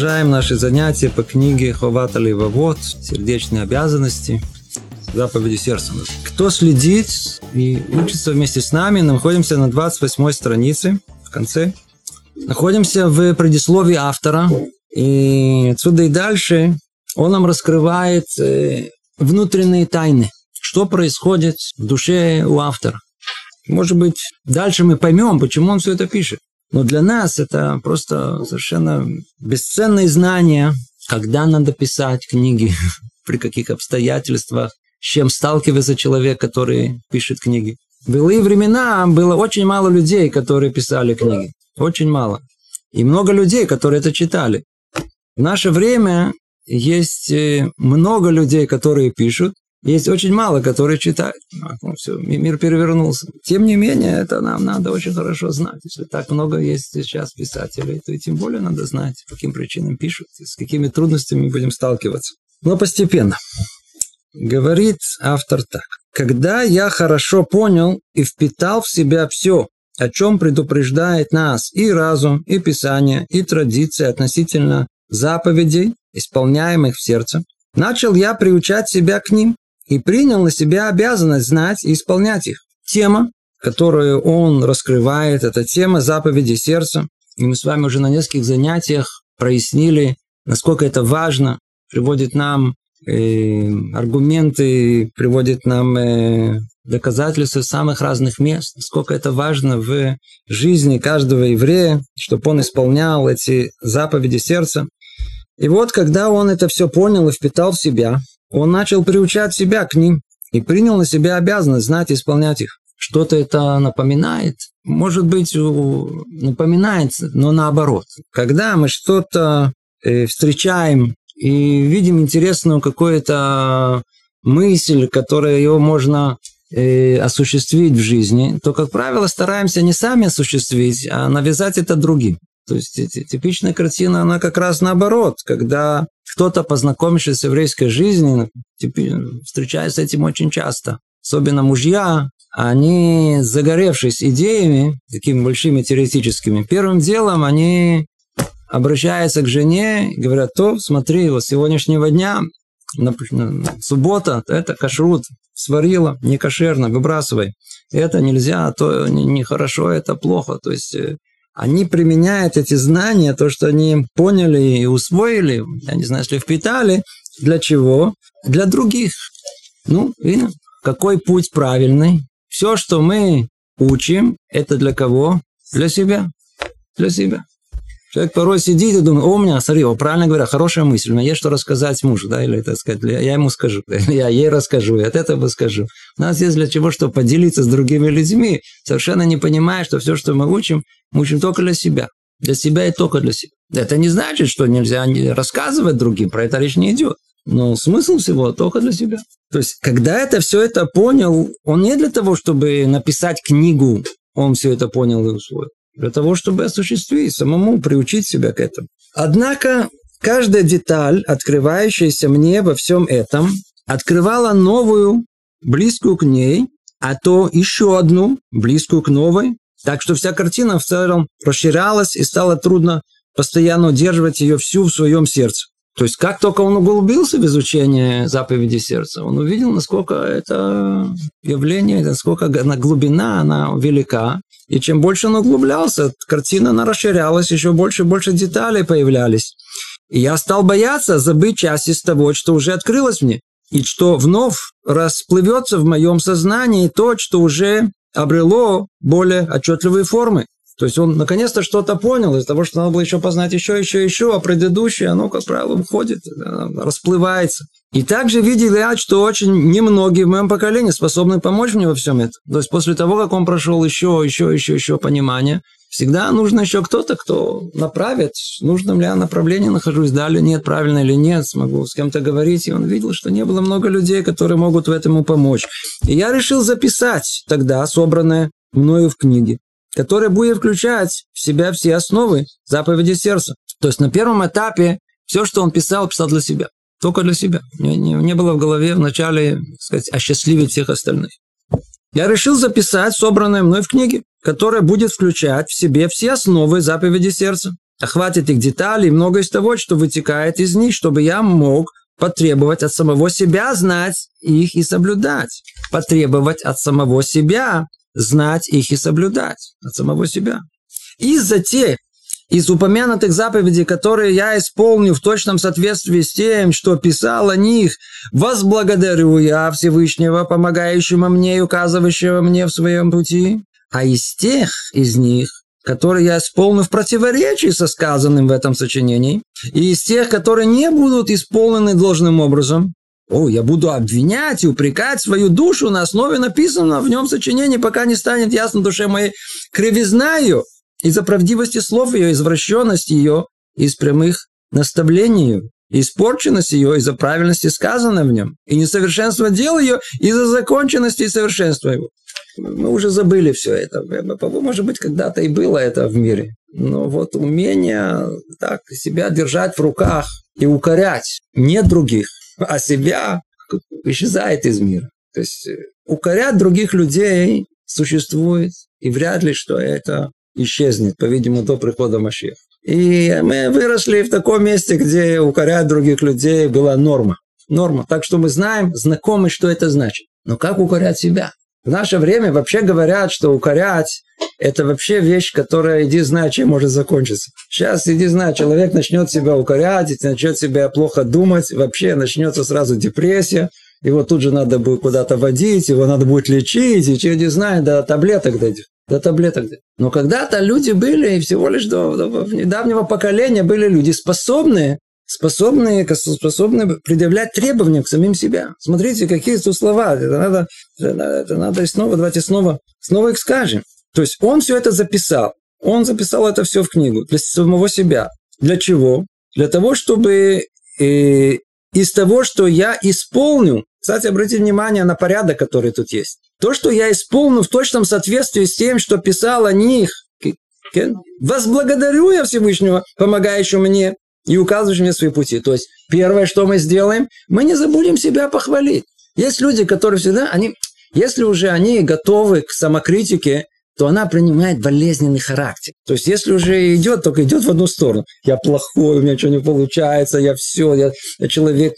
продолжаем наши занятия по книге Ховата Левовод «Сердечные обязанности», заповеди сердца. Кто следит и учится вместе с нами, находимся на 28 странице, в конце. Находимся в предисловии автора, и отсюда и дальше он нам раскрывает э, внутренние тайны, что происходит в душе у автора. Может быть, дальше мы поймем, почему он все это пишет. Но для нас это просто совершенно бесценные знания, когда надо писать книги, при каких обстоятельствах, с чем сталкивается человек, который пишет книги. В былые времена было очень мало людей, которые писали книги. Очень мало. И много людей, которые это читали. В наше время есть э, много людей, которые пишут, есть очень мало, которые читают. Ну, все, мир перевернулся. Тем не менее, это нам надо очень хорошо знать. Если так много есть сейчас писателей, то и тем более надо знать, по каким причинам пишут, и с какими трудностями будем сталкиваться. Но постепенно. Говорит автор так. Когда я хорошо понял и впитал в себя все, о чем предупреждает нас и разум, и писание, и традиции относительно заповедей, исполняемых в сердце, начал я приучать себя к ним, и принял на себя обязанность знать и исполнять их. Тема, которую он раскрывает, это тема заповеди сердца. И мы с вами уже на нескольких занятиях прояснили, насколько это важно, приводит нам э, аргументы, приводит нам э, доказательства самых разных мест, насколько это важно в жизни каждого еврея, чтобы он исполнял эти заповеди сердца. И вот, когда он это все понял и впитал в себя, он начал приучать себя к ним и принял на себя обязанность знать и исполнять их. Что-то это напоминает, может быть, напоминает, но наоборот. Когда мы что-то э, встречаем и видим интересную какую-то мысль, которую его можно э, осуществить в жизни, то, как правило, стараемся не сами осуществить, а навязать это другим. То есть типичная картина, она как раз наоборот, когда кто-то, познакомившись с еврейской жизнью, встречается с этим очень часто. Особенно мужья, они, загоревшись идеями, такими большими теоретическими, первым делом они обращаются к жене говорят, то смотри, вот с сегодняшнего дня, суббота, это кашрут, сварила, не кошерно, выбрасывай. Это нельзя, то нехорошо, это плохо. То есть э, они применяют эти знания, то, что они поняли и усвоили, я не знаю, если впитали, для чего? Для других. Ну, видно, какой путь правильный. Все, что мы учим, это для кого? Для себя. Для себя. Человек порой сидит и думает, о, у меня, смотри, о, правильно говоря, хорошая мысль, у меня есть что рассказать мужу, да, или, так сказать, я ему скажу, или я ей расскажу, и от этого скажу. У нас есть для чего, чтобы поделиться с другими людьми, совершенно не понимая, что все, что мы учим, мы учим только для себя. Для себя и только для себя. Это не значит, что нельзя рассказывать другим, про это речь не идет. Но смысл всего только для себя. То есть, когда это все это понял, он не для того, чтобы написать книгу, он все это понял и усвоил для того, чтобы осуществить, самому приучить себя к этому. Однако, каждая деталь, открывающаяся мне во всем этом, открывала новую, близкую к ней, а то еще одну, близкую к новой, так что вся картина в целом расширялась и стало трудно постоянно удерживать ее всю в своем сердце. То есть, как только он углубился в изучение заповеди сердца, он увидел, насколько это явление, насколько глубина, она велика. И чем больше он углублялся, картина она расширялась, еще больше и больше деталей появлялись. И я стал бояться забыть часть из того, что уже открылось мне, и что вновь расплывется в моем сознании то, что уже обрело более отчетливые формы. То есть он наконец-то что-то понял из того, что надо было еще познать еще, еще, еще, а предыдущее, оно, как правило, уходит, расплывается. И также видел я, что очень немногие в моем поколении способны помочь мне во всем этом. То есть после того, как он прошел еще, еще, еще, еще понимание, всегда нужно еще кто-то, кто направит, в ли я направлении нахожусь, да или нет, правильно или нет, смогу с кем-то говорить. И он видел, что не было много людей, которые могут в этом помочь. И я решил записать тогда собранное мною в книге которая будет включать в себя все основы заповеди сердца. То есть на первом этапе все, что он писал, писал для себя. Только для себя. Не, не, не было в голове вначале, сказать, осчастливить всех остальных. Я решил записать собранное мной в книге, которая будет включать в себе все основы заповеди сердца. охватит их детали и много из того, что вытекает из них, чтобы я мог потребовать от самого себя знать их и соблюдать. Потребовать от самого себя знать их и соблюдать. От самого себя. Из-за тех из упомянутых заповедей, которые я исполню в точном соответствии с тем, что писал о них, возблагодарю я Всевышнего, помогающего мне и указывающего мне в своем пути. А из тех из них, которые я исполню в противоречии со сказанным в этом сочинении, и из тех, которые не будут исполнены должным образом, о, я буду обвинять и упрекать свою душу на основе написанного в нем сочинения, пока не станет ясно душе моей кривизна ее, из-за правдивости слов ее, извращенности ее, из прямых наставлений испорченность ее из-за правильности сказанного в нем, и несовершенство дел ее из-за законченности и совершенства его. Мы уже забыли все это. Может быть, когда-то и было это в мире. Но вот умение так себя держать в руках и укорять не других, а себя исчезает из мира. То есть э, укорять других людей существует, и вряд ли, что это исчезнет, по-видимому, до прихода Машеха. И мы выросли в таком месте, где укорять других людей была норма. Норма. Так что мы знаем, знакомы, что это значит. Но как укорять себя? В наше время вообще говорят, что укорять – это вообще вещь, которая, иди знай, чем может закончиться. Сейчас, иди знай, человек начнет себя укорять, начнет себя плохо думать, вообще начнется сразу депрессия, его тут же надо будет куда-то водить, его надо будет лечить, и иди знай, до таблеток дойдет до таблеток. Но когда-то люди были, и всего лишь до, до недавнего поколения были люди способные, способные, способные предъявлять требования к самим себя. Смотрите, какие тут слова. Это надо, это надо снова, давайте снова, снова их скажем. То есть он все это записал. Он записал это все в книгу для самого себя. Для чего? Для того, чтобы э, из того, что я исполню, кстати, обратите внимание на порядок, который тут есть. То, что я исполню в точном соответствии с тем, что писал о них, возблагодарю я Всевышнего, помогающего мне и указывающего мне свои пути. То есть, первое, что мы сделаем, мы не забудем себя похвалить. Есть люди, которые всегда, они, если уже они готовы к самокритике, то она принимает болезненный характер. То есть, если уже идет, только идет в одну сторону. Я плохой, у меня ничего не получается, я все, я, я человек...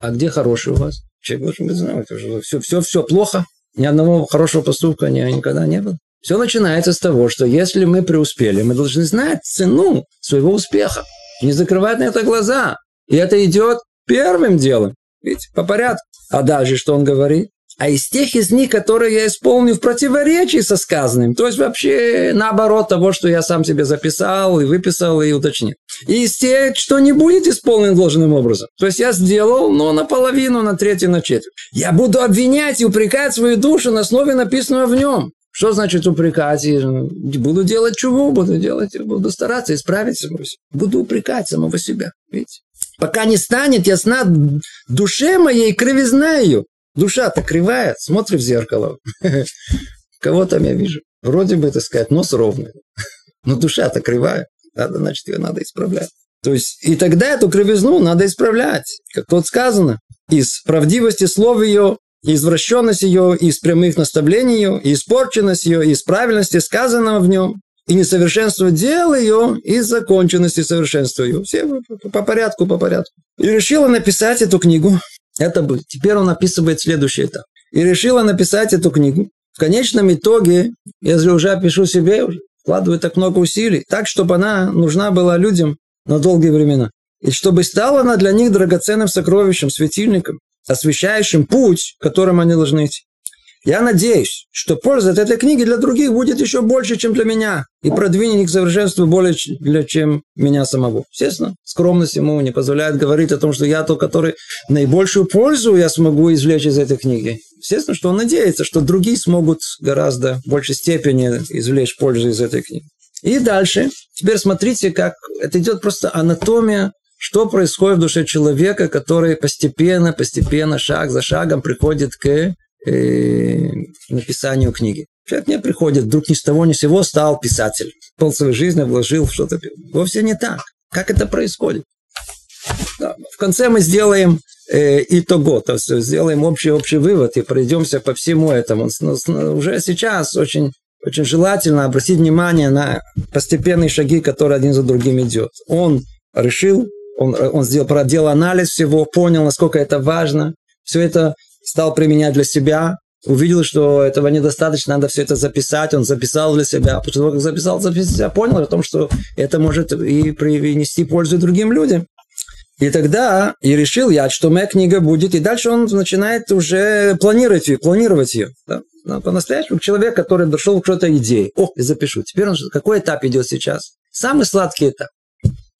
А где хороший у вас? Человек должен быть знать, что все, все, все плохо, ни одного хорошего поступка никогда не было. Все начинается с того, что если мы преуспели, мы должны знать цену своего успеха. Не закрывать на это глаза. И это идет первым делом. Видите, по порядку. А дальше что он говорит? а из тех из них, которые я исполню в противоречии со сказанным, то есть вообще наоборот того, что я сам себе записал и выписал и уточнил. И из тех, что не будет исполнен должным образом. То есть я сделал, но наполовину, на третью, на четверть. Я буду обвинять и упрекать свою душу на основе написанного в нем. Что значит упрекать? Буду делать чего? Буду делать, буду стараться исправить самого себя. Буду упрекать самого себя. Видите? Пока не станет ясна душе моей кривизна ее. Душа-то кривая, смотри в зеркало. Кого там я вижу? Вроде бы, так сказать, нос ровный. Но душа-то кривая. Надо, значит, ее надо исправлять. То есть, и тогда эту кривизну надо исправлять. Как тут сказано. Из правдивости слов ее, извращенность ее, из прямых наставлений ее, испорченность ее, из правильности сказанного в нем, и несовершенство дел ее, и законченности совершенства ее. Все по порядку, по порядку. И решила написать эту книгу это бы. Теперь он описывает следующий этап. И решила написать эту книгу. В конечном итоге, если уже пишу себе, вкладываю так много усилий, так, чтобы она нужна была людям на долгие времена. И чтобы стала она для них драгоценным сокровищем, светильником, освещающим путь, которым они должны идти. Я надеюсь, что польза от этой книги для других будет еще больше, чем для меня, и продвинет к совершенству более, чем меня самого. Естественно, скромность ему не позволяет говорить о том, что я тот, который наибольшую пользу я смогу извлечь из этой книги. Естественно, что он надеется, что другие смогут гораздо большей степени извлечь пользу из этой книги. И дальше, теперь смотрите, как это идет просто анатомия что происходит в душе человека, который постепенно, постепенно, шаг за шагом приходит к э, написанию книги. Человек не приходит, вдруг ни с того ни с сего стал писатель. Пол своей жизни вложил в что-то. Вовсе не так. Как это происходит? Да. В конце мы сделаем э, итого, то есть сделаем общий общий вывод и пройдемся по всему этому. Уже сейчас очень очень желательно обратить внимание на постепенные шаги, которые один за другим идет. Он решил, он, он сделал, проделал анализ всего, понял, насколько это важно, все это стал применять для себя, увидел, что этого недостаточно, надо все это записать, он записал для себя, после того, как записал, записал понял о том, что это может и принести пользу другим людям. И тогда и решил я, что моя книга будет, и дальше он начинает уже планировать ее, планировать ее. Да? Но по-настоящему человек, который дошел к какой-то идее. О, я запишу. Теперь он, какой этап идет сейчас? Самый сладкий этап.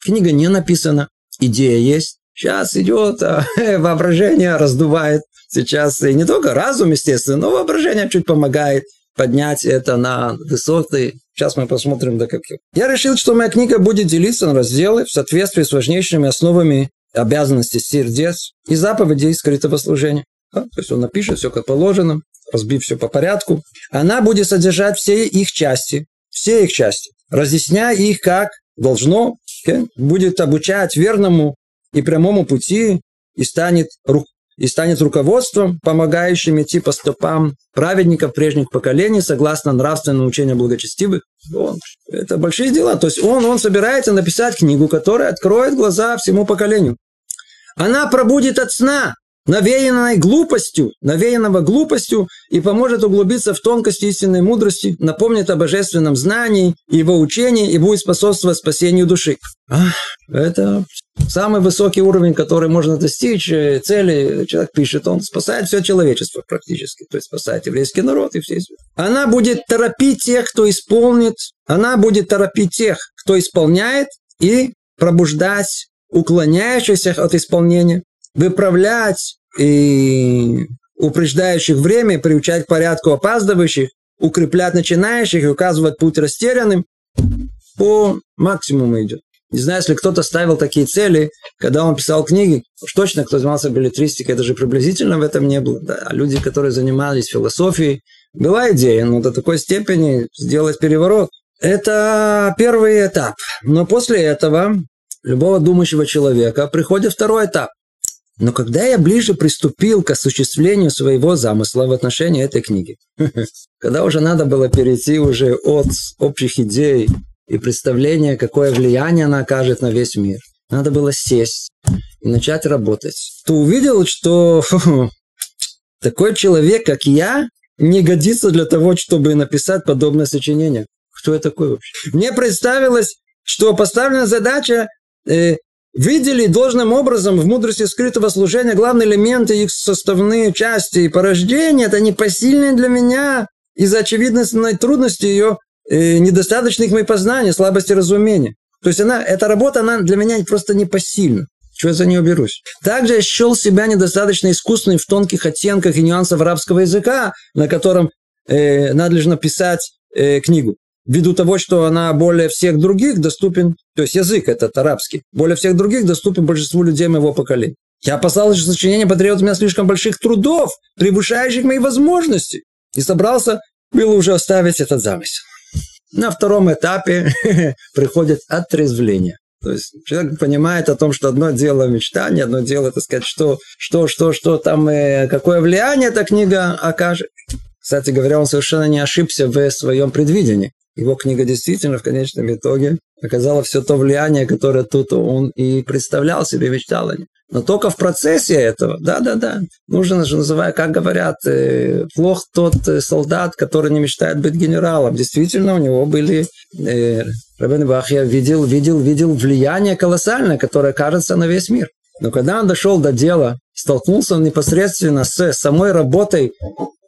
Книга не написана, идея есть. Сейчас идет а, воображение, раздувает. Сейчас и не только разум, естественно, но воображение чуть помогает поднять это на высоты. Сейчас мы посмотрим до каких. Я решил, что моя книга будет делиться на разделы в соответствии с важнейшими основами обязанностей сердец и заповедей скрытого служения. Да? То есть он напишет все как положено, разбив все по порядку. Она будет содержать все их части, все их части, разъясняя их как должно? Будет обучать верному и прямому пути и станет рук и станет руководством, помогающим идти по стопам праведников прежних поколений, согласно нравственному учению благочестивых. Он, это большие дела. То есть он, он собирается написать книгу, которая откроет глаза всему поколению. Она пробудит от сна, навеянной глупостью, навеянного глупостью и поможет углубиться в тонкости истинной мудрости, напомнит о божественном знании, его учении и будет способствовать спасению души. Это самый высокий уровень, который можно достичь, э, цели человек пишет, он спасает все человечество практически, то есть спасает еврейский народ и все. Она будет торопить тех, кто исполнит, она будет торопить тех, кто исполняет и пробуждать уклоняющихся от исполнения, выправлять и упреждающих время, приучать к порядку опаздывающих, укреплять начинающих и указывать путь растерянным, по максимуму идет. Не знаю, если кто-то ставил такие цели, когда он писал книги, уж точно кто занимался билетристикой, даже приблизительно в этом не было. Да. А люди, которые занимались философией, была идея, но до такой степени сделать переворот. Это первый этап. Но после этого любого думающего человека приходит второй этап. Но когда я ближе приступил к осуществлению своего замысла в отношении этой книги, когда уже надо было перейти уже от общих идей и представления, какое влияние она окажет на весь мир, надо было сесть и начать работать, то увидел, что такой человек, как я, не годится для того, чтобы написать подобное сочинение. Кто я такой вообще? Мне представилось, что поставлена задача э, Видели должным образом в мудрости скрытого служения главные элементы, их составные части и порождения, это непосильные для меня из-за очевидной трудности ее э, недостаточных моих познаний, слабости разумения. То есть она, эта работа, она для меня просто непосильна. Чего я за нее берусь? Также я счел себя недостаточно искусственным в тонких оттенках и нюансах арабского языка, на котором э, надлежно писать э, книгу ввиду того, что она более всех других доступен, то есть язык этот арабский, более всех других доступен большинству людей моего поколения. Я опасался, что сочинение потребует у меня слишком больших трудов, превышающих мои возможности. И собрался, было уже оставить этот замысел. На втором этапе приходит отрезвление. То есть человек понимает о том, что одно дело мечтание, одно дело, так сказать, что, что, что, что там, э, какое влияние эта книга окажет. Кстати говоря, он совершенно не ошибся в своем предвидении его книга действительно в конечном итоге оказала все то влияние, которое тут он и представлял себе, мечтал о нем. Но только в процессе этого, да-да-да, нужно же, называя, как говорят, э, плох тот э, солдат, который не мечтает быть генералом. Действительно, у него были, э, Рабин Бахья видел, видел, видел влияние колоссальное, которое кажется на весь мир. Но когда он дошел до дела, столкнулся он непосредственно с самой работой,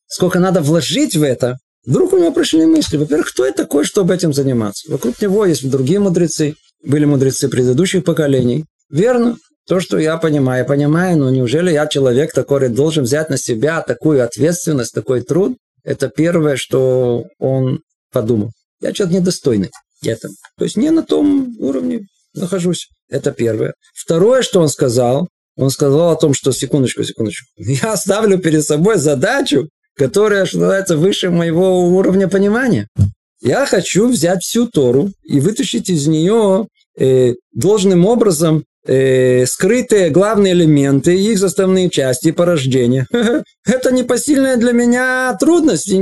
сколько надо вложить в это, Вдруг у него пришли мысли. Во-первых, кто я такой, чтобы этим заниматься? Вокруг него есть другие мудрецы. Были мудрецы предыдущих поколений. Верно. То, что я понимаю, я понимаю, но неужели я человек, который должен взять на себя такую ответственность, такой труд? Это первое, что он подумал. Я человек недостойный этого. То есть не на том уровне нахожусь. Это первое. Второе, что он сказал, он сказал о том, что секундочку, секундочку, я ставлю перед собой задачу которая, что называется, выше моего уровня понимания. Я хочу взять всю Тору и вытащить из нее э, должным образом э, скрытые главные элементы, их составные части порождения. Это непосильная для меня трудность.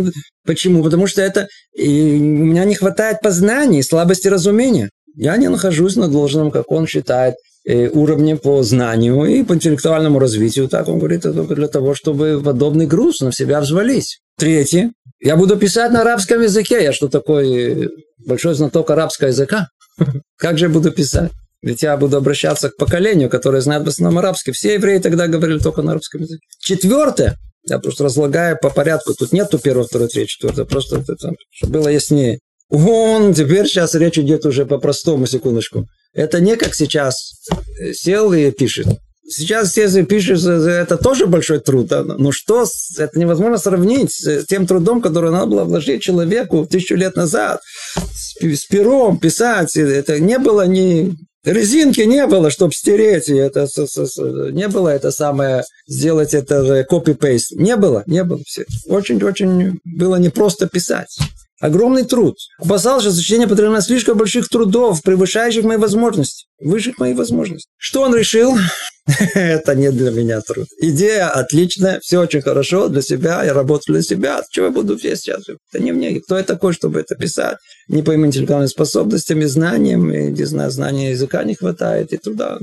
Почему? Потому что это и у меня не хватает познаний, слабости разумения. Я не нахожусь на должном, как он считает, уровне по знанию и по интеллектуальному развитию. Так он говорит, это только для того, чтобы подобный груз на себя взвались. Третье. Я буду писать на арабском языке. Я что такой большой знаток арабского языка? Как же я буду писать? Ведь я буду обращаться к поколению, которое знает в основном арабский. Все евреи тогда говорили только на арабском языке. Четвертое. Я просто разлагаю по порядку. Тут нету первого, второго, третьего, четвертого. Просто это, чтобы было яснее. Он, теперь сейчас речь идет уже по-простому, секундочку. Это не как сейчас сел и пишет. Сейчас, если пишешь, это тоже большой труд. Но что, это невозможно сравнить с тем трудом, который надо было вложить человеку тысячу лет назад. С пером писать. Это не было ни Резинки не было, чтобы стереть, это, не было это самое, сделать это копи-пейст. Не было, не было. Очень-очень было непросто писать. Огромный труд. Опасался, что сочинение потребно слишком больших трудов, превышающих мои возможности. Выше мои возможности. Что он решил? Это не для меня труд. Идея отличная, все очень хорошо для себя, я работаю для себя. Чего я буду все сейчас? Это не мне. Кто я такой, чтобы это писать? Не по моим интеллектуальным способностям знаниям, и, не знаю, знания языка не хватает и труда.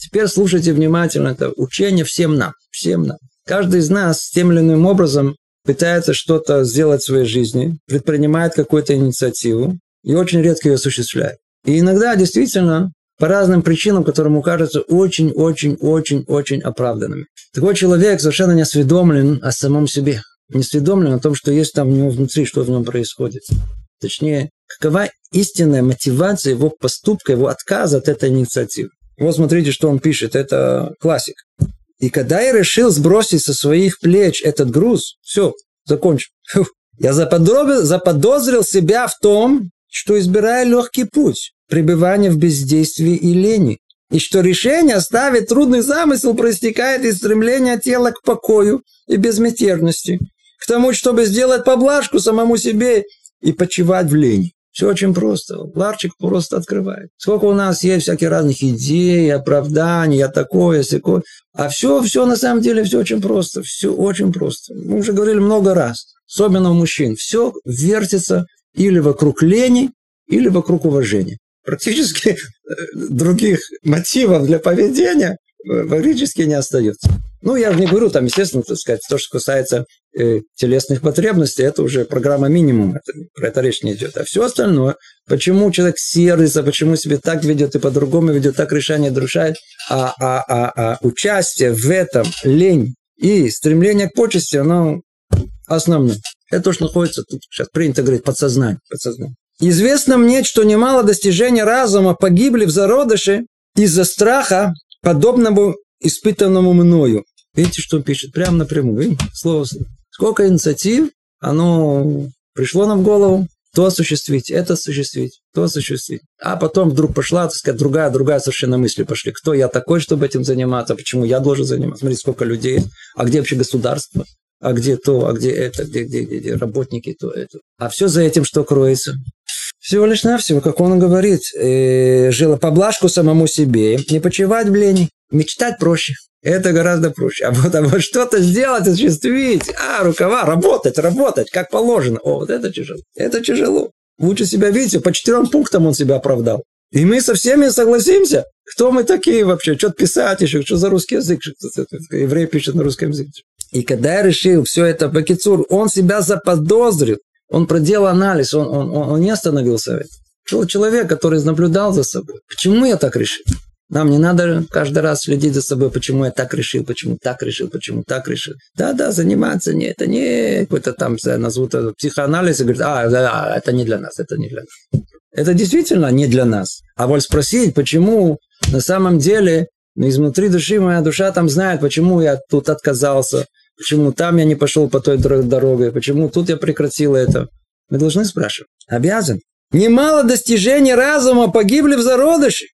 Теперь слушайте внимательно. Это учение всем нам. Всем нам. Каждый из нас тем или иным образом пытается что-то сделать в своей жизни, предпринимает какую-то инициативу и очень редко ее осуществляет. И иногда действительно по разным причинам, которые ему кажутся очень-очень-очень-очень оправданными. Такой человек совершенно не осведомлен о самом себе, не осведомлен о том, что есть там у него внутри, что в нем происходит. Точнее, какова истинная мотивация его поступка, его отказа от этой инициативы. Вот смотрите, что он пишет, это классик. И когда я решил сбросить со своих плеч этот груз, все, закончил. Я заподозрил, заподозрил себя в том, что избираю легкий путь, пребывания в бездействии и лени, и что решение оставить трудный замысел проистекает из стремления тела к покою и безмятежности, к тому, чтобы сделать поблажку самому себе и почивать в лени. Все очень просто. Ларчик просто открывает. Сколько у нас есть всяких разных идей, оправданий, я такое, всякое. А все, все на самом деле, все очень просто. Все очень просто. Мы уже говорили много раз. Особенно у мужчин. Все вертится или вокруг лени, или вокруг уважения. Практически э, других мотивов для поведения фактически не остается. Ну, я же не говорю, там, естественно, так сказать, то, что касается телесных потребностей, это уже программа минимум, это, про это речь не идет. А все остальное, почему человек сердится, почему себе так ведет и по-другому ведет, так решение нарушает, а, а, а, а участие в этом, лень и стремление к почести, оно основное. Это то, что находится тут, сейчас принято говорить, подсознание. подсознание. Известно мне, что немало достижений разума погибли в зародыше из-за страха, подобному испытанному мною. Видите, что он пишет? Прямо напрямую. Видите? Слово Сколько инициатив, оно пришло нам в голову, то осуществить, это осуществить, то осуществить. А потом вдруг пошла, так сказать, другая, другая совершенно мысли пошли. Кто я такой, чтобы этим заниматься? Почему я должен заниматься? Смотрите, сколько людей. А где вообще государство? А где то, а где это, где, где, где, где работники, то это. А все за этим что кроется? Всего лишь навсего, как он говорит, э, жила поблажку самому себе, не почивать в лени, мечтать проще. Это гораздо проще. А вот, а вот что-то сделать, осуществить, а, рукава, работать, работать, как положено. О, вот это тяжело. Это тяжело. Лучше себя, видите, по четырем пунктам он себя оправдал. И мы со всеми согласимся. Кто мы такие вообще? Что-то писать еще, что за русский язык? Еврей пишет на русском языке. И когда я решил все это по Кицур, он себя заподозрил. Он проделал анализ, он, он, он, не остановился. Человек, который наблюдал за собой. Почему я так решил? Нам не надо каждый раз следить за собой, почему я так решил, почему так решил, почему так решил. Да-да, заниматься не, это не какой-то там, назовут это психоанализ, и говорит, а, да, это не для нас, это не для нас. Это действительно не для нас. А вот спросить, почему на самом деле изнутри души моя душа там знает, почему я тут отказался, почему там я не пошел по той дороге, почему тут я прекратил это. Мы должны спрашивать. Обязан. Немало достижений разума погибли в зародыше.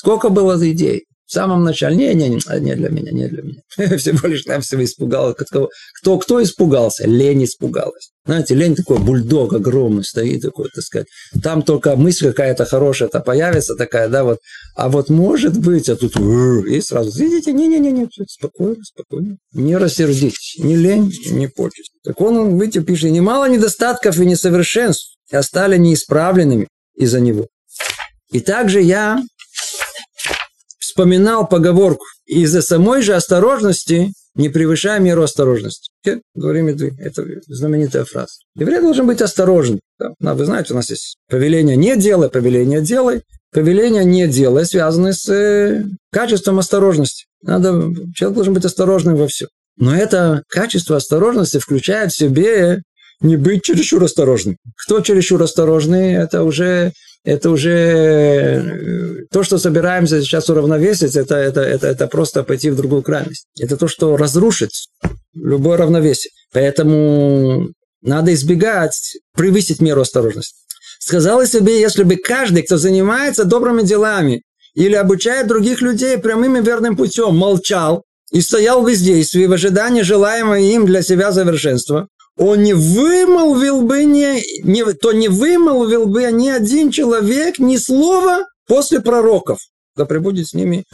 Сколько было идей? В самом начале, не, не, не, не для меня, не для меня. Всего лишь там всего испугал. Кто, кто, кто испугался? Лень испугалась. Знаете, лень такой бульдог огромный стоит такой, так сказать. Там только мысль какая-то хорошая-то появится такая, да, вот. А вот может быть, а тут и сразу, видите, не-не-не, спокойно, спокойно. Не рассердитесь, ни лень, ни почесть. Так он, видите, пишет, немало недостатков и несовершенств и стали неисправленными из-за него. И также я вспоминал поговорку. Из-за самой же осторожности не превышая меру осторожности. Говорим это знаменитая фраза. Еврей должен быть осторожен. Да, вы знаете, у нас есть повеление не делай, повеление делай. Повеление не делай связаны с э, качеством осторожности. Надо, человек должен быть осторожным во всем. Но это качество осторожности включает в себе не быть чересчур осторожным. Кто чересчур осторожный, это уже это уже э, то, что собираемся сейчас уравновесить, это, это, это, это просто пойти в другую крайность. Это то, что разрушит любое равновесие. Поэтому надо избегать превысить меру осторожности. Сказала себе, если бы каждый, кто занимается добрыми делами или обучает других людей прямым и верным путем, молчал и стоял в бездействии в ожидании желаемого им для себя совершенства, он не вымолвил бы, не, не, то не вымолвил бы ни один человек ни слова после пророков. Да пребудет с ними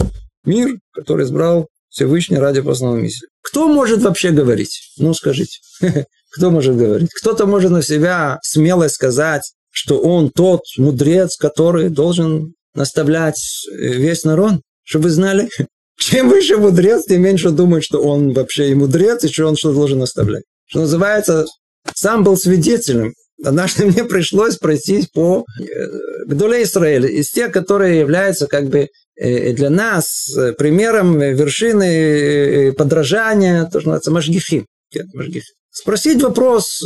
мир, который избрал Всевышний ради посланного миссии. Кто может вообще говорить? Ну, скажите. Кто может говорить? Кто-то может на себя смело сказать, что он тот мудрец, который должен наставлять весь народ, чтобы вы знали, чем выше мудрец, тем меньше думает, что он вообще и мудрец, и что он что должен наставлять что называется, сам был свидетелем. Однажды мне пришлось пройтись по э, Гдуле Израиля, из тех, которые являются как бы э, для нас э, примером вершины подражания, то, что называется, Машгихи. Спросить вопрос,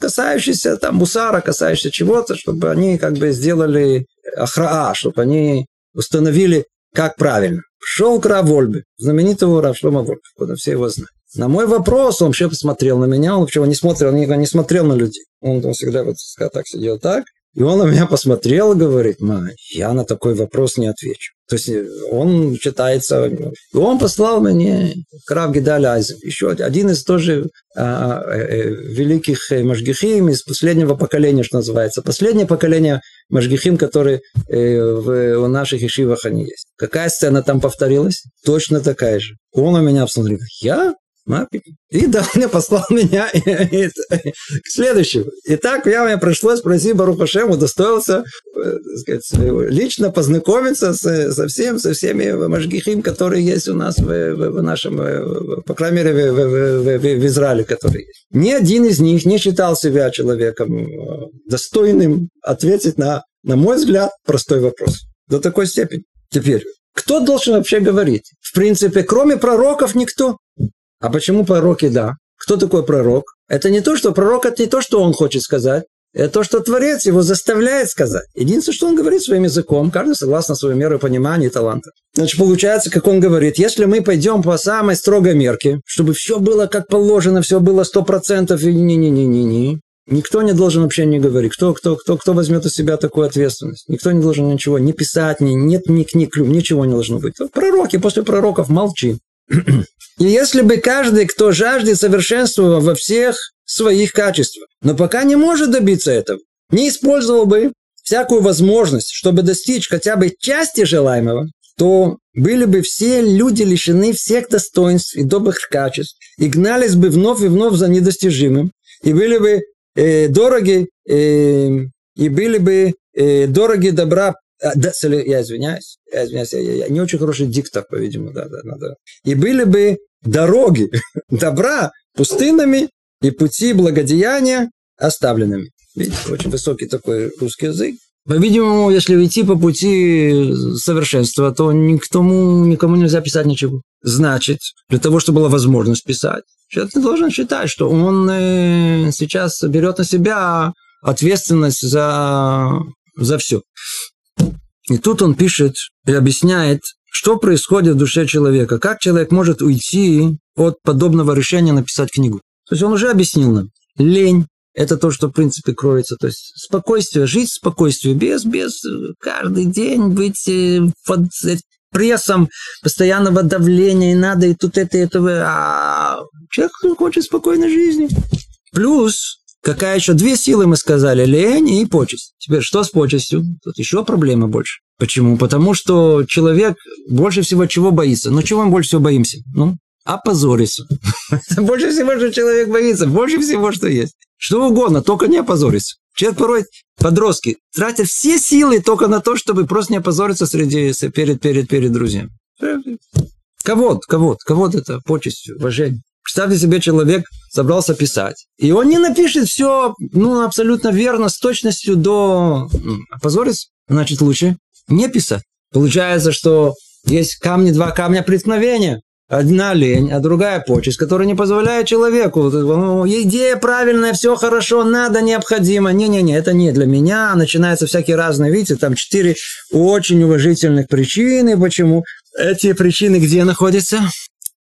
касающийся там мусара, касающийся чего-то, чтобы они как бы сделали ахраа, чтобы они установили, как правильно. Шел к Равольбе, знаменитого Равшлома Вольбе, все его знают. На мой вопрос он вообще посмотрел на меня, он вообще не смотрел, никогда не смотрел на людей. Он, он всегда вот так сидел так, и он на меня посмотрел и говорит, Ма, я на такой вопрос не отвечу. То есть э, он читается, и он послал мне Крав Гидаль Айзен, еще один из тоже а, а, э, великих э, Машгихим из последнего поколения, что называется. Последнее поколение Машгихим, которые э, в, в наших ишивах они есть. Какая сцена там повторилась? Точно такая же. Он у меня посмотрел, я? И да, он послал меня к следующему. Итак, я мне пришлось пройти Баруха Шем, удостоился э, сказать, лично познакомиться с, со, всем, со всеми Машгихим, которые есть у нас в, в, в нашем, по крайней мере, в, в, в, в Израиле, которые есть. Ни один из них не считал себя человеком э, достойным ответить на, на мой взгляд, простой вопрос. До такой степени. Теперь, кто должен вообще говорить? В принципе, кроме пророков никто. А почему пророки да? Кто такой пророк? Это не то, что пророк, это не то, что он хочет сказать. Это то, что Творец его заставляет сказать. Единственное, что он говорит своим языком, каждый согласно своей мере понимания и таланта. Значит, получается, как он говорит, если мы пойдем по самой строгой мерке, чтобы все было как положено, все было сто процентов, и не-не-не-не-не, Никто не должен вообще не говорить. Кто, кто, кто, кто возьмет у себя такую ответственность? Никто не должен ничего не писать, ни, нет ни книг, ничего не должно быть. Пророки после пророков молчи. И если бы каждый, кто жаждет совершенства во всех своих качествах, но пока не может добиться этого, не использовал бы всякую возможность, чтобы достичь хотя бы части желаемого, то были бы все люди лишены всех достоинств и добрых качеств, и гнались бы вновь и вновь за недостижимым, и были бы э, дороги, э, и были бы э, дороги добра да, я извиняюсь, я извиняюсь, я, я не очень хороший диктор, по-видимому, да, да, надо. И были бы дороги добра пустынными и пути благодеяния оставленными. Видите, очень высокий такой русский язык. По-видимому, если идти по пути совершенства, то никому, никому нельзя писать ничего. Значит, для того, чтобы была возможность писать, человек не должен считать, что он э, сейчас берет на себя ответственность за, за все. И тут он пишет и объясняет, что происходит в душе человека, как человек может уйти от подобного решения написать книгу. То есть он уже объяснил нам. Лень – это то, что в принципе кроется. То есть спокойствие, жить в спокойствии, без, без каждый день быть э, под, прессом постоянного давления, и надо и тут это, и это. А человек хочет спокойной жизни. Плюс, какая еще две силы мы сказали, лень и почесть. Теперь что с почестью? Тут еще проблемы больше. Почему? Потому что человек больше всего чего боится? Ну, чего мы больше всего боимся? Ну, опозориться. больше всего, что человек боится. Больше всего, что есть. Что угодно, только не опозориться. Человек порой, подростки, тратят все силы только на то, чтобы просто не опозориться среди, перед, перед, перед друзьями. Кого-то, кого-то, кого-то это почестью, уважение. Представьте себе, человек собрался писать, и он не напишет все, ну, абсолютно верно, с точностью до... Опозориться, значит, лучше не писать. Получается, что есть камни, два камня преткновения. Одна лень, а другая почесть, которая не позволяет человеку. Ну, идея правильная, все хорошо, надо, необходимо. Не-не-не, это не для меня. Начинаются всякие разные, видите, там четыре очень уважительных причины. Почему? Эти причины где находятся?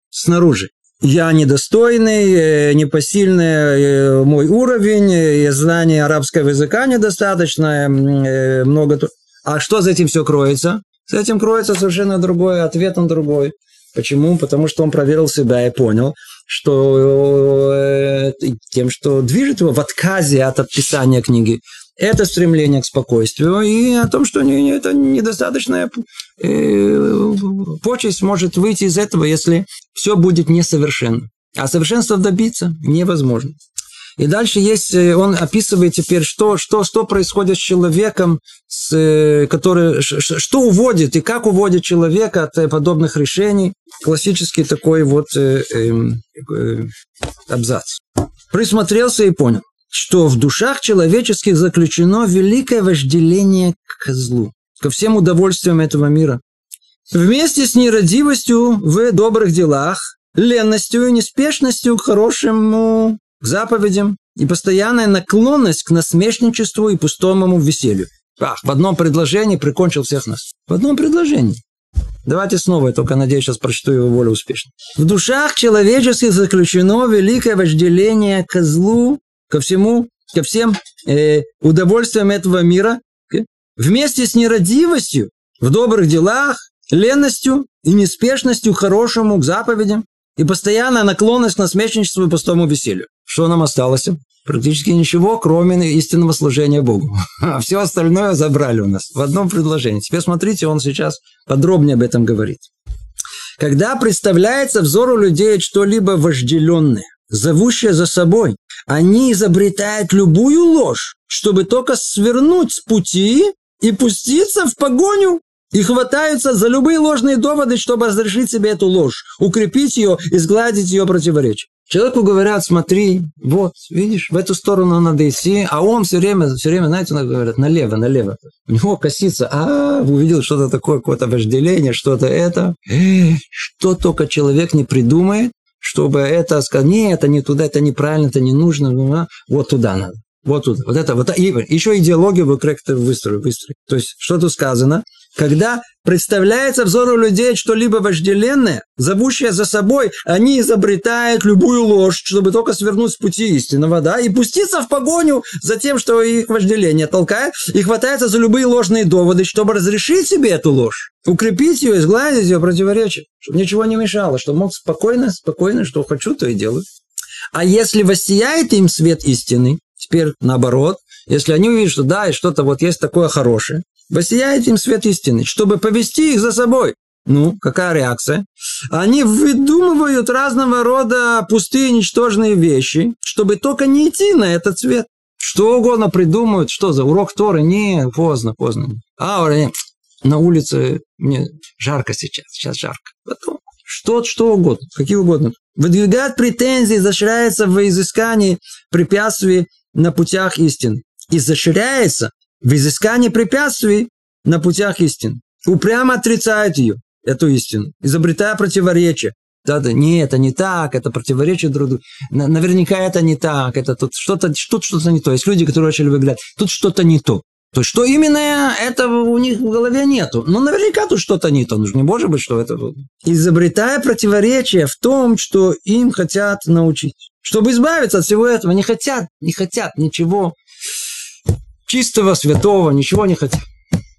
Снаружи. Я недостойный, э, непосильный э, мой уровень, э, знание арабского языка недостаточно, много... А что за этим все кроется? С этим кроется совершенно другой, ответ он другой. Почему? Потому что он проверил себя и понял, что э, тем, что движет его в отказе от подписания книги, это стремление к спокойствию и о том, что это недостаточная э, почесть может выйти из этого, если все будет несовершенно. А совершенства добиться невозможно. И дальше есть, э, он описывает теперь, что, что, что происходит с человеком, с, э, который, что уводит и как уводит человека от э, подобных решений. Классический такой вот э, э, э, абзац. Присмотрелся и понял, что в душах человеческих заключено великое вожделение к злу, ко всем удовольствиям этого мира. Вместе с нерадивостью в добрых делах, ленностью и неспешностью к хорошему к заповедям и постоянная наклонность к насмешничеству и пустому веселью. Ах, в одном предложении прикончил всех нас. В одном предложении. Давайте снова, я только надеюсь, сейчас прочту его волю успешно. В душах человеческих заключено великое вожделение к злу, ко всему, ко всем э, удовольствиям этого мира, вместе с нерадивостью в добрых делах, ленностью и неспешностью хорошему, к заповедям, и постоянная наклонность насмешничеству и пустому веселью. Что нам осталось? Практически ничего, кроме истинного служения Богу. А все остальное забрали у нас в одном предложении. Теперь смотрите, он сейчас подробнее об этом говорит. Когда представляется взору людей что-либо вожделенное, зовущее за собой, они изобретают любую ложь, чтобы только свернуть с пути и пуститься в погоню и хватаются за любые ложные доводы, чтобы разрешить себе эту ложь, укрепить ее и сгладить ее противоречие. Человеку говорят, смотри, вот, видишь, в эту сторону надо идти, а он все время, все время, знаете, он говорит, налево, налево. У него косится, а, увидел что-то такое, какое-то вожделение, что-то это. Что только человек не придумает, чтобы это сказать, нет, это не туда, это неправильно, это не нужно, вот туда надо. Вот тут, вот это, вот, и еще идеологию вы как-то выстроили, выстроили. То есть, что тут сказано? Когда представляется взору людей что-либо вожделенное, зовущее за собой, они изобретают любую ложь, чтобы только свернуть с пути истинного, да, и пуститься в погоню за тем, что их вожделение толкает, и хватается за любые ложные доводы, чтобы разрешить себе эту ложь, укрепить ее, изгладить ее противоречие, чтобы ничего не мешало, чтобы мог спокойно, спокойно, что хочу, то и делаю. А если воссияет им свет истины, теперь наоборот, если они увидят, что да, и что-то вот есть такое хорошее, воссияет им свет истины, чтобы повести их за собой. Ну, какая реакция? Они выдумывают разного рода пустые, ничтожные вещи, чтобы только не идти на этот свет. Что угодно придумают, что за урок Торы? Не, поздно, поздно. А, на улице мне жарко сейчас, сейчас жарко. Потом что, что угодно, какие угодно. Выдвигают претензии, изощряется в изыскании препятствий на путях истин. Изощряется в изыскании препятствий на путях истин. Упрямо отрицает ее, эту истину, изобретая противоречия. Да, да, нет, это не так, это противоречит друг другу. Наверняка это не так, это тут что-то тут что-то не то. Есть люди, которые начали выглядать, тут что-то не то. То есть, что именно этого у них в голове нету. Ну, наверняка тут что-то не то. Ну, не может быть, что это... Изобретая противоречие в том, что им хотят научить. Чтобы избавиться от всего этого. Не хотят, не хотят ничего чистого, святого, ничего не хотят.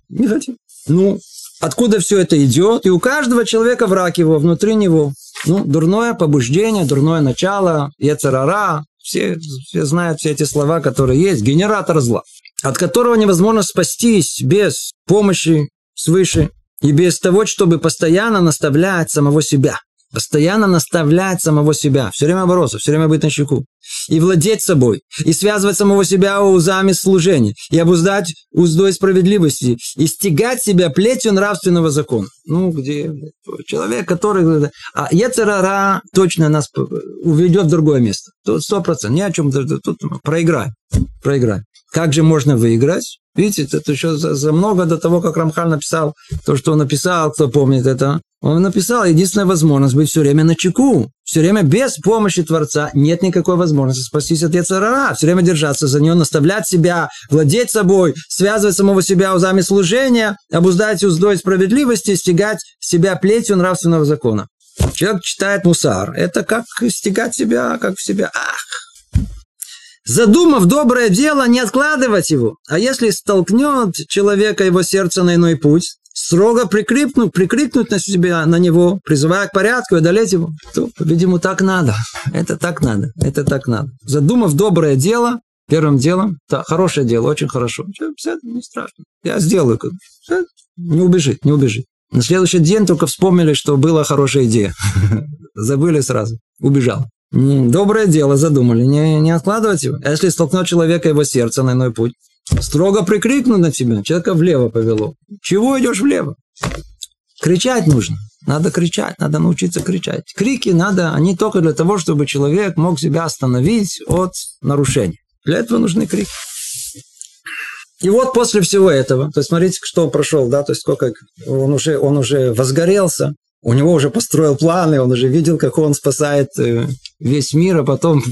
Не хотят. Ну, откуда все это идет, и у каждого человека враг его, внутри него. Ну, дурное побуждение, дурное начало, яцерара, все, все знают все эти слова, которые есть, генератор зла, от которого невозможно спастись без помощи свыше и без того, чтобы постоянно наставлять самого себя. Постоянно наставлять самого себя, все время бороться, все время быть на щеку. И владеть собой, и связывать самого себя узами служения, и обуздать уздой справедливости, и стегать себя плетью нравственного закона. Ну, где человек, который... А Ецерара точно нас уведет в другое место. Тут сто процентов. Ни о чем. Тут проиграем. Проиграем. Как же можно выиграть? Видите, это еще за, за много до того, как Рамхаль написал то, что он написал, кто помнит это. Он написал, единственная возможность быть все время на чеку. Все время без помощи Творца нет никакой возможности спастись от Яцерара. Все время держаться за нее, наставлять себя, владеть собой, связывать самого себя узами служения, обуздать уздой справедливости, стегать себя плетью нравственного закона. Человек читает мусар. Это как стегать себя, как в себя. Ах, задумав доброе дело, не откладывать его. А если столкнет человека его сердце на иной путь, строго прикрикнуть, прикрикнуть на себя, на него, призывая к порядку и одолеть его, то, видимо, так надо. Это так надо. Это так надо. Задумав доброе дело, первым делом, да, хорошее дело, очень хорошо. Все, не страшно. Я сделаю. Все, не убежит, не убежит. На следующий день только вспомнили, что была хорошая идея. Забыли сразу. Убежал. Доброе дело задумали, не, не откладывать его. А если столкнет человека его сердце на иной путь, строго прикрикнуть на тебя, человека влево повело. Чего идешь влево? Кричать нужно. Надо кричать, надо научиться кричать. Крики надо, они только для того, чтобы человек мог себя остановить от нарушений. Для этого нужны крики. И вот после всего этого, то есть смотрите, что он прошел, да, то есть сколько он уже, он уже возгорелся, у него уже построил планы, он уже видел, как он спасает э, весь мир, а потом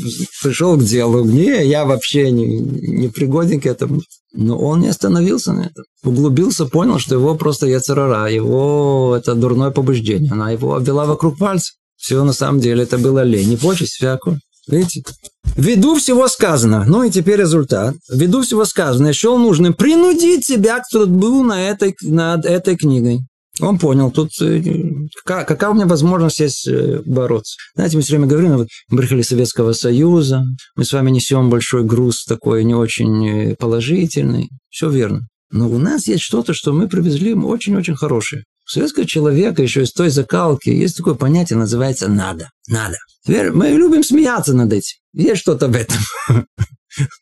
пришел к делу. Не, я вообще не, не пригоден к этому. Но он не остановился на этом. Углубился, понял, что его просто яцерара, его это дурное побуждение. Она его обвела вокруг пальца. Все на самом деле это было лень, не почесть всякую. Видите? Ввиду всего сказано, ну и теперь результат. Ввиду всего сказано, счел нужным принудить себя к труду на этой, над этой книгой. Он понял, тут э, какая, какая у меня возможность есть э, бороться. Знаете, мы все время говорим, вот, мы приехали из Советского Союза, мы с вами несем большой груз такой не очень э, положительный. Все верно. Но у нас есть что-то, что мы привезли очень-очень хорошее. У советского человека еще из той закалки есть такое понятие, называется «надо». Надо. Мы любим смеяться над этим. Есть что-то в этом.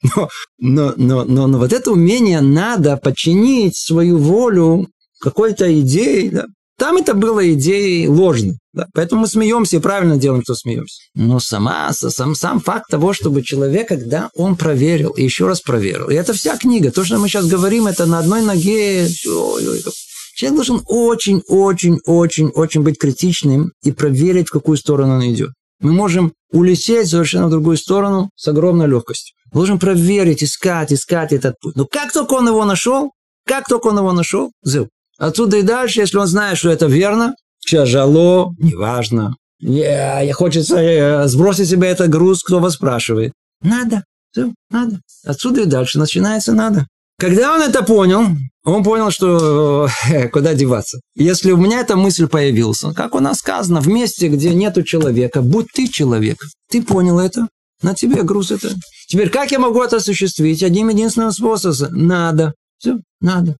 Но, но, но, но, но вот это умение надо подчинить свою волю какой-то идеей, да, там это было идеей ложной. Да? Поэтому мы смеемся и правильно делаем, что смеемся. Но сама, сам, сам факт того, чтобы человек, когда он проверил, и еще раз проверил, и это вся книга, то, что мы сейчас говорим, это на одной ноге, человек должен очень-очень-очень-очень быть критичным и проверить, в какую сторону он идет. Мы можем улететь совершенно в другую сторону с огромной легкостью. Должен проверить, искать, искать этот путь. Но как только он его нашел, как только он его нашел, зыл. Отсюда и дальше, если он знает, что это верно, тяжело, неважно. Я, хочется э, сбросить себе этот груз, кто вас спрашивает. Надо, все, надо. Отсюда и дальше начинается надо. Когда он это понял, он понял, что э, куда деваться. Если у меня эта мысль появилась, как у нас сказано, в месте, где нету человека, будь ты человек. Ты понял это? На тебе груз это. Теперь как я могу это осуществить? Одним единственным способом. Надо. Все, надо.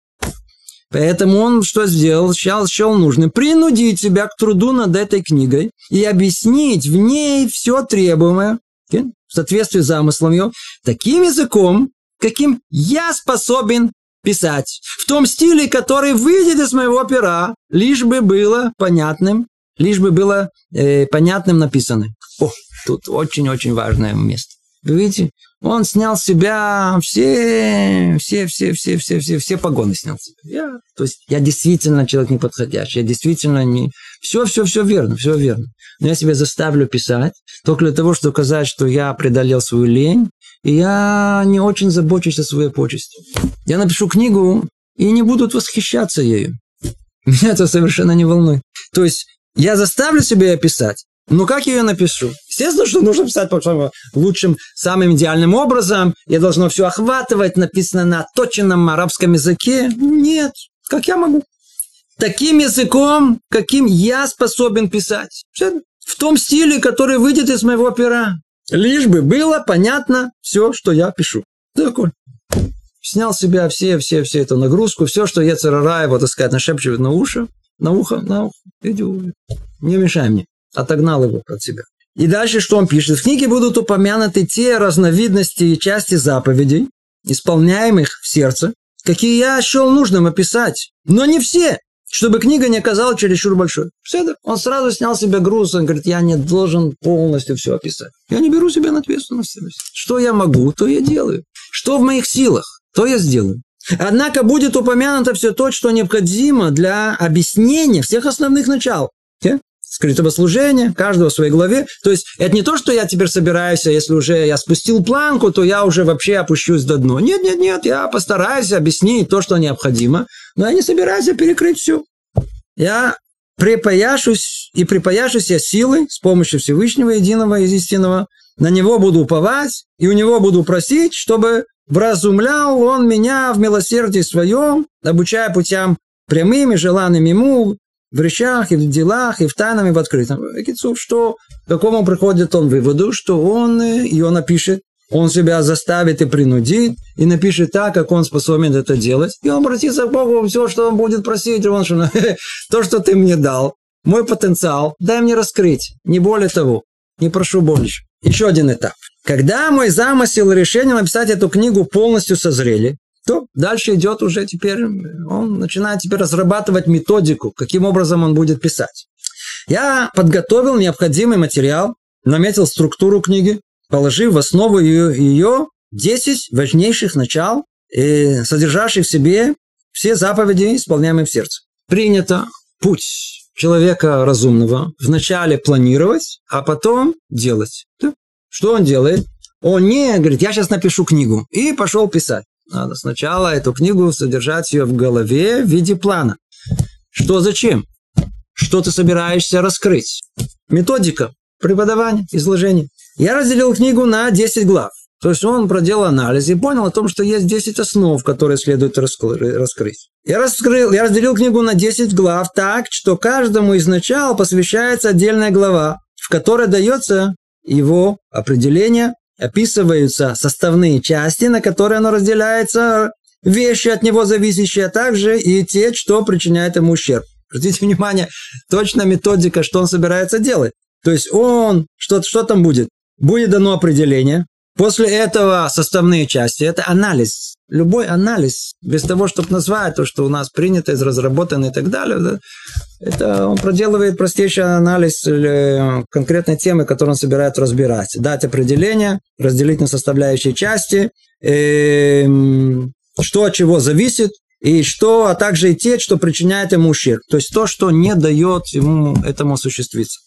Поэтому он что сделал? Сейчас счел нужно принудить себя к труду над этой книгой и объяснить в ней все требуемое, в соответствии с замыслом ее, таким языком, каким я способен писать. В том стиле, который выйдет из моего пера, лишь бы было понятным, лишь бы было э, понятным написано. О, тут очень-очень важное место. Вы видите, он снял с себя все, все, все, все, все, все, все погоны снял с себя. Я, то есть я действительно человек неподходящий, я действительно не... Все, все, все верно, все верно. Но я себя заставлю писать только для того, чтобы доказать, что я преодолел свою лень, и я не очень забочусь о своей почести. Я напишу книгу и не будут восхищаться ею. Меня это совершенно не волнует. То есть я заставлю себя писать, ну, как я ее напишу? Естественно, что нужно писать по лучшим, самым идеальным образом. Я должно все охватывать, написано на точенном арабском языке. Нет, как я могу? таким языком, каким я способен писать. В том стиле, который выйдет из моего пера. Лишь бы было понятно все, что я пишу. Такой. Снял с себя все, все, все эту нагрузку, все, что я царара его, так сказать, нашепчивает на уши, на ухо, на ухо. Иди, не мешай мне. Отогнал его от себя. И дальше что он пишет? В книге будут упомянуты те разновидности и части заповедей, исполняемых в сердце, какие я счел нужным описать. Но не все, чтобы книга не оказалась чересчур большой. Все, он сразу снял себе груз, он говорит, я не должен полностью все описать. Я не беру себя на ответственность. Что я могу, то я делаю. Что в моих силах, то я сделаю. Однако будет упомянуто все то, что необходимо для объяснения всех основных начал скрытого служения, каждого в своей главе. То есть это не то, что я теперь собираюсь, а если уже я спустил планку, то я уже вообще опущусь до дна. Нет, нет, нет, я постараюсь объяснить то, что необходимо, но я не собираюсь перекрыть все. Я припаяшусь и припаяшусь я силой с помощью Всевышнего Единого и Истинного. На него буду уповать, и у него буду просить, чтобы вразумлял он меня в милосердии своем, обучая путям прямыми, желанными ему, в речах, и в делах, и в тайном, и в открытом. Кицув, что, к какому приходит он выводу, что он, э, и он напишет, он себя заставит и принудит, и напишет так, как он способен это делать. И он обратится к Богу, все, что он будет просить, он что, то, что ты мне дал, мой потенциал, дай мне раскрыть, не более того, не прошу больше. Еще один этап. Когда мой замысел и решение написать эту книгу полностью созрели, то дальше идет уже теперь, он начинает теперь разрабатывать методику, каким образом он будет писать. Я подготовил необходимый материал, наметил структуру книги, положив в основу ее, ее 10 важнейших начал, содержащих в себе все заповеди, исполняемые в сердце. Принято путь человека разумного вначале планировать, а потом делать. Что он делает? Он не говорит, я сейчас напишу книгу, и пошел писать. Надо сначала эту книгу содержать ее в голове в виде плана. Что зачем? Что ты собираешься раскрыть? Методика, преподавание, изложение. Я разделил книгу на 10 глав. То есть он проделал анализ и понял о том, что есть 10 основ, которые следует раскрыть. Я, раскрыл, я разделил книгу на 10 глав так, что каждому из начал посвящается отдельная глава, в которой дается его определение, описываются составные части, на которые оно разделяется, вещи от него зависящие, а также и те, что причиняет ему ущерб. Обратите внимание, точно методика, что он собирается делать. То есть он, что, что там будет? Будет дано определение, После этого составные части – это анализ. Любой анализ, без того, чтобы назвать то, что у нас принято, разработано и так далее, да, это он проделывает простейший анализ э, конкретной темы, которую он собирает разбирать. Дать определение, разделить на составляющие части, э, что от чего зависит, и что, а также и те, что причиняет ему ущерб. То есть то, что не дает ему этому осуществиться.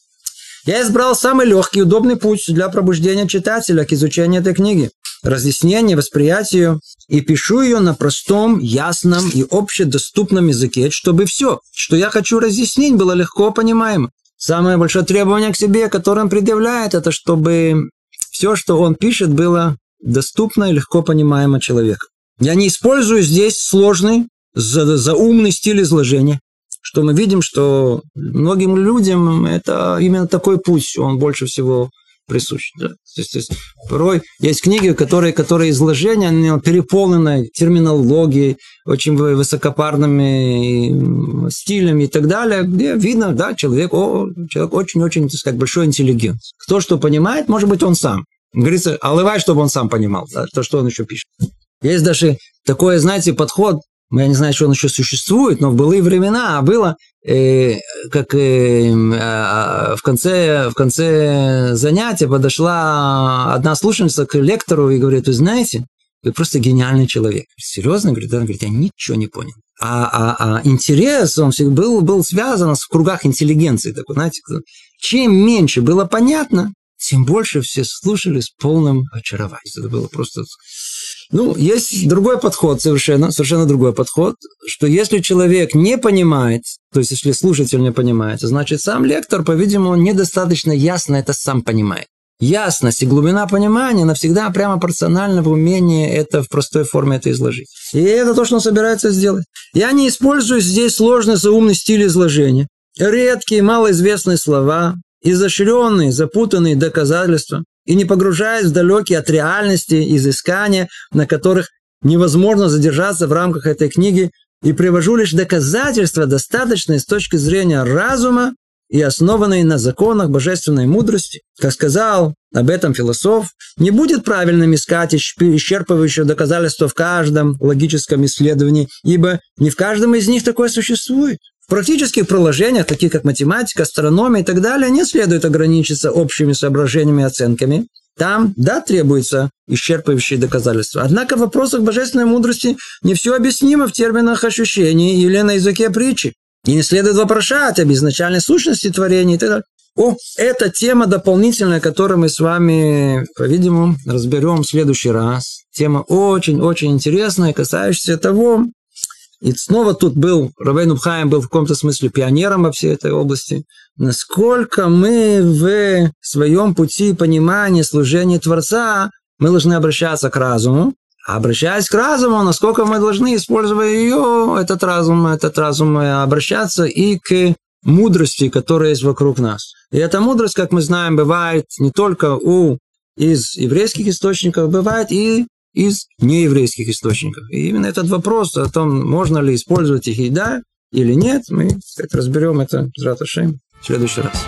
Я избрал самый легкий и удобный путь для пробуждения читателя к изучению этой книги, разъяснению, восприятию, и пишу ее на простом, ясном и общедоступном языке, чтобы все, что я хочу разъяснить, было легко понимаемо. Самое большое требование к себе, которое он предъявляет, это чтобы все, что он пишет, было доступно и легко понимаемо человеку. Я не использую здесь сложный, заумный стиль изложения что мы видим, что многим людям это именно такой путь, он больше всего присущ. Да? То, есть, то есть порой есть книги, которые, которые изложения они переполнены терминологией, очень высокопарными стилями и так далее, где видно, да, человек, о, человек очень-очень, так сказать, большой интеллигент. Кто что понимает, может быть, он сам. Говорится, оливай, чтобы он сам понимал, да, то, что он еще пишет. Есть даже такой, знаете, подход, я не знаю, что он еще существует, но в былые времена было, э, как э, э, в, конце, в конце занятия подошла одна слушательница к лектору и говорит, вы знаете, вы просто гениальный человек. Серьезно? Говорит, она говорит, я ничего не понял. А, а, а интерес, он был, был связан с кругах интеллигенции. Такой, знаете, чем меньше было понятно, тем больше все слушали с полным очарованием. Это было просто ну, есть другой подход совершенно, совершенно другой подход, что если человек не понимает, то есть если слушатель не понимает, значит сам лектор, по-видимому, недостаточно ясно это сам понимает. ясность и глубина понимания навсегда прямо пропорциональна в умении это в простой форме это изложить. И это то, что он собирается сделать. Я не использую здесь сложный заумный стиль изложения. Редкие, малоизвестные слова, изощренные, запутанные доказательства, и не погружаясь в далекие от реальности изыскания, на которых невозможно задержаться в рамках этой книги, и привожу лишь доказательства, достаточные с точки зрения разума и основанные на законах божественной мудрости. Как сказал об этом философ, не будет правильным искать исчерпывающее доказательство в каждом логическом исследовании, ибо не в каждом из них такое существует. В практических приложениях, таких как математика, астрономия и так далее, не следует ограничиться общими соображениями и оценками. Там, да, требуется исчерпывающие доказательства. Однако в вопросах божественной мудрости не все объяснимо в терминах ощущений или на языке притчи. И не следует вопрошать об изначальной сущности творения и так далее. О, это тема дополнительная, которую мы с вами, по-видимому, разберем в следующий раз. Тема очень-очень интересная, касающаяся того, и снова тут был, Равейн Убхаем был в каком-то смысле пионером во всей этой области. Насколько мы в своем пути понимания служения Творца, мы должны обращаться к разуму, а обращаясь к разуму, насколько мы должны, используя ее, этот разум, этот разум, обращаться и к мудрости, которая есть вокруг нас. И эта мудрость, как мы знаем, бывает не только у из еврейских источников, бывает и из нееврейских источников. И именно этот вопрос о том, можно ли использовать их и да или нет, мы сказать, разберем это с Раташем в следующий раз.